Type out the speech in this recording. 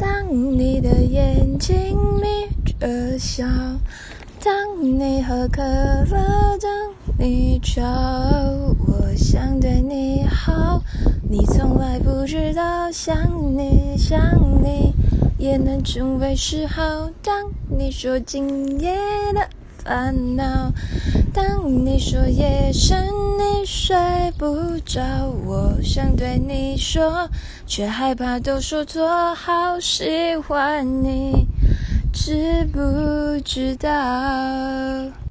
当你的眼睛眯着笑，当你喝可乐，当你吵，我想对你好，你从来不知道，想你想你也能成为嗜好。当你说今夜的烦恼，当你说夜深你睡不着，想对你说，却害怕都说错。好喜欢你，知不知道？